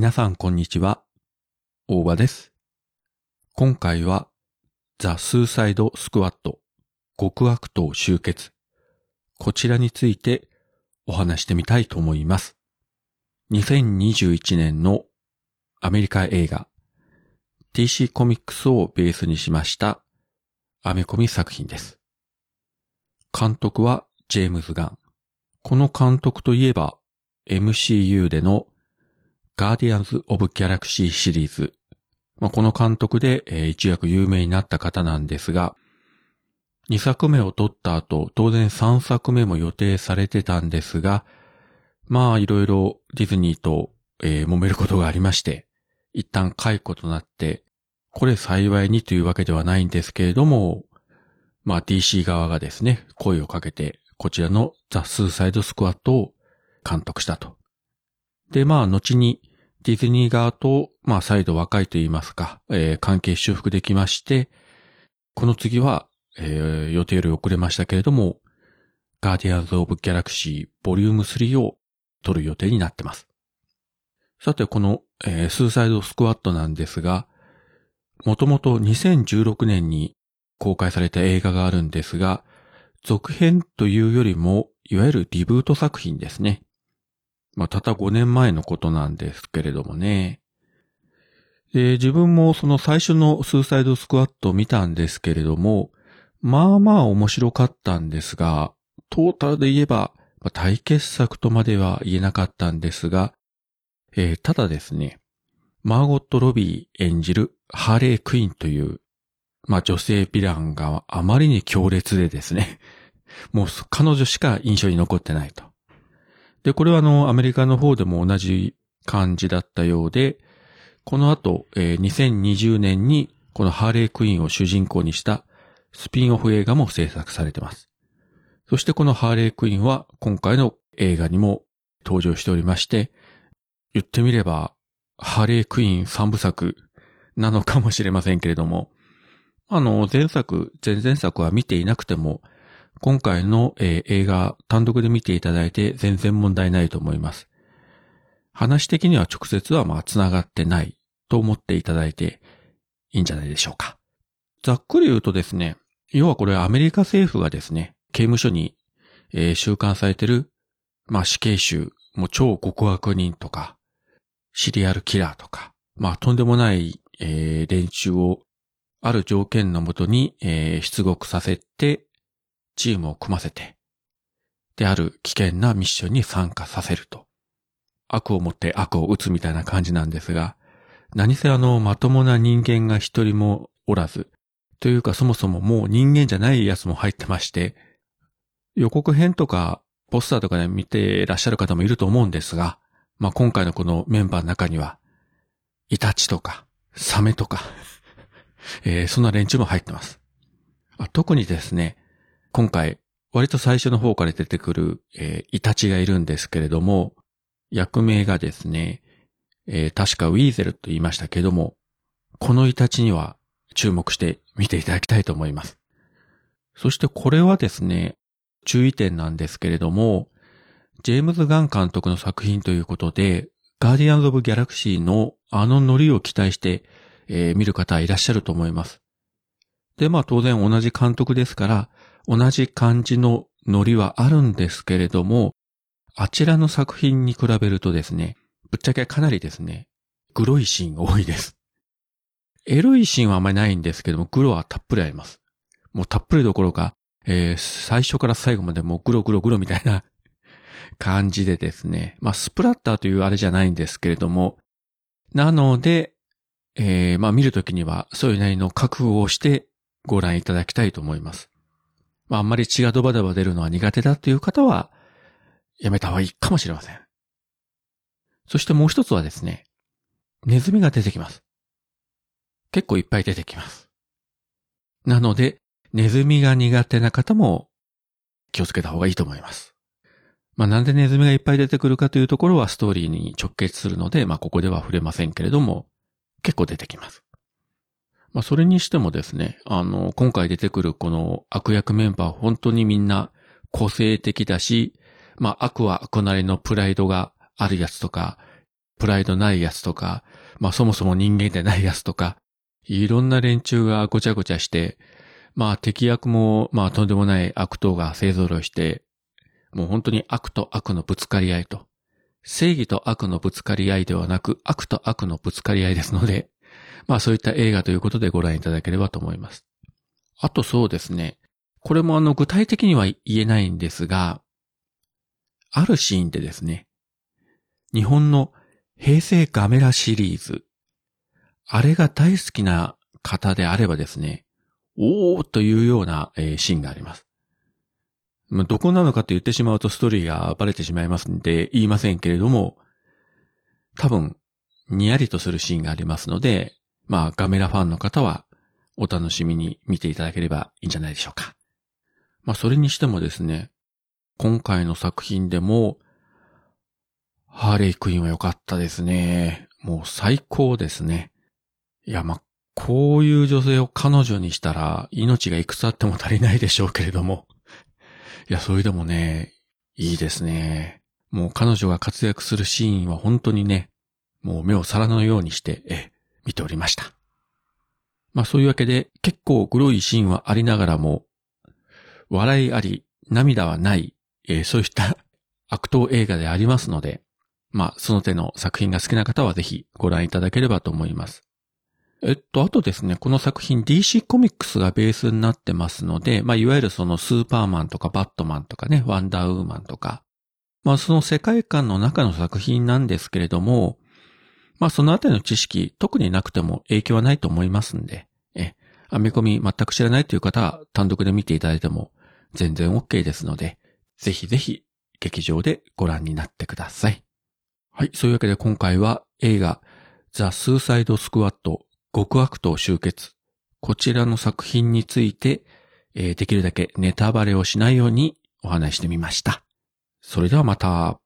皆さんこんにちは。大場です。今回はザ・スーサイド・スクワット極悪党集結こちらについてお話してみたいと思います。2021年のアメリカ映画 TC コミックスをベースにしましたアメコミ作品です。監督はジェームズ・ガン。この監督といえば MCU でのガーディアンズ・オブ・ギャラクシーシリーズ。まあ、この監督で、えー一躍有名になった方なんですが、2作目を撮った後、当然3作目も予定されてたんですが、まあいろいろディズニーと、えー揉めることがありまして、一旦解雇となって、これ幸いにというわけではないんですけれども、まあ DC 側がですね、声をかけて、こちらのザ・スーサイド・スクワットを監督したと。で、まあ後にディズニー側と、まあ再度若いと言いますか、えー関係修復できまして、この次は、えー予定より遅れましたけれども、ガーディアンズ・オブ・ギャラクシーボリューム3を撮る予定になってます。さて、この、えースーサイド・スクワットなんですが、もともと2016年に公開された映画があるんですが、続編というよりも、いわゆるリブート作品ですね。まあ、たった5年前のことなんですけれどもね。で、自分もその最初のスーサイドスクワットを見たんですけれども、まあまあ面白かったんですが、トータルで言えば、まあ大傑作とまでは言えなかったんですが、えーただですね、マーゴット・ロビー演じるハーレー・クイーンという、まあ女性ヴィランがあまりに強烈でですね、もう彼女しか印象に残ってないと。で、これはあの、アメリカの方でも同じ感じだったようで、この後、えー2020年にこのハーレークイーンを主人公にしたスピンオフ映画も制作されてます。そしてこのハーレークイーンは今回の映画にも登場しておりまして、言ってみれば、ハーレークイーン三部作なのかもしれませんけれども、あの、前作、前々作は見ていなくても、今回の、えー映画単独で見ていただいて全然問題ないと思います。話的には直接はまあ繋がってないと思っていただいていいんじゃないでしょうか。ざっくり言うとですね、要はこれアメリカ政府がですね、刑務所に、えー収監されてる、まあ死刑囚、もう超極悪人とか、シリアルキラーとか、まあとんでもない、えー連中をある条件のもとに、えー出獄させて、チームを組ませて、である危険なミッションに参加させると。悪をもって悪を打つみたいな感じなんですが、何せあの、まともな人間が一人もおらず、というかそもそももう人間じゃないやつも入ってまして、予告編とかポスターとかで見てらっしゃる方もいると思うんですが、まあ、今回のこのメンバーの中には、イタチとか、サメとか、えーそんな連中も入ってます。あ特にですね、今回、割と最初の方から出てくる、えーイタチがいるんですけれども、役名がですね、えー確かウィーゼルと言いましたけども、このイタチには注目して見ていただきたいと思います。そしてこれはですね、注意点なんですけれども、ジェームズ・ガン監督の作品ということで、ガーディアンズ・オブ・ギャラクシーのあのノリを期待して、えー見る方いらっしゃると思います。で、まあ当然同じ監督ですから、同じ感じのノリはあるんですけれども、あちらの作品に比べるとですね、ぶっちゃけかなりですね、グロいシーンが多いです。エロいシーンはあんまりないんですけども、グロはたっぷりあります。もうたっぷりどころか、えー最初から最後までもうグログログロみたいな 感じでですね、まあスプラッターというあれじゃないんですけれども、なので、えーまあ見るときにはそういうなりの覚悟をしてご覧いただきたいと思います。まああんまり血がドバドバ出るのは苦手だという方は、やめた方がいいかもしれません。そしてもう一つはですね、ネズミが出てきます。結構いっぱい出てきます。なので、ネズミが苦手な方も気をつけた方がいいと思います。まあなんでネズミがいっぱい出てくるかというところはストーリーに直結するので、まあここでは触れませんけれども、結構出てきます。まあそれにしてもですね、あの、今回出てくるこの悪役メンバー本当にみんな個性的だし、まあ悪は悪なりのプライドがあるやつとか、プライドないやつとか、まあそもそも人間でないやつとか、いろんな連中がごちゃごちゃして、まあ敵役もまあとんでもない悪党が勢揃いして、もう本当に悪と悪のぶつかり合いと、正義と悪のぶつかり合いではなく悪と悪のぶつかり合いですので、まあそういった映画ということでご覧いただければと思います。あとそうですね。これもあの具体的には言えないんですが、あるシーンでですね、日本の平成ガメラシリーズ、あれが大好きな方であればですね、おーというような、え、シーンがあります。ま、どこなのかと言ってしまうとストーリーがバレてしまいますんで言いませんけれども、多分、にやりとするシーンがありますので、まあ、ガメラファンの方はお楽しみに見ていただければいいんじゃないでしょうか。まあ、それにしてもですね、今回の作品でも、ハーレイクイーンは良かったですね。もう最高ですね。いや、まあ、こういう女性を彼女にしたら命がいくつあっても足りないでしょうけれども。いや、それでもね、いいですね。もう彼女が活躍するシーンは本当にね、もう目を皿のようにして、え、見ておりました。まあそういうわけで結構グロいシーンはありながらも、笑いあり、涙はない、えー、そういった 悪党映画でありますので、まあその手の作品が好きな方はぜひご覧いただければと思います。えっと、あとですね、この作品 DC コミックスがベースになってますので、まあ、いわゆるそのスーパーマンとかバットマンとかね、ワンダーウーマンとか、まあ、その世界観の中の作品なんですけれども、まあ、そのあたりの知識、特になくても影響はないと思いますんで、え、編み込み全く知らないという方は単独で見ていただいても全然 OK ですので、ぜひぜひ劇場でご覧になってください。はい、そういうわけで今回は映画ザ・スーサイド・スクワット極悪党集結。こちらの作品について、えー、できるだけネタバレをしないようにお話してみました。それではまた。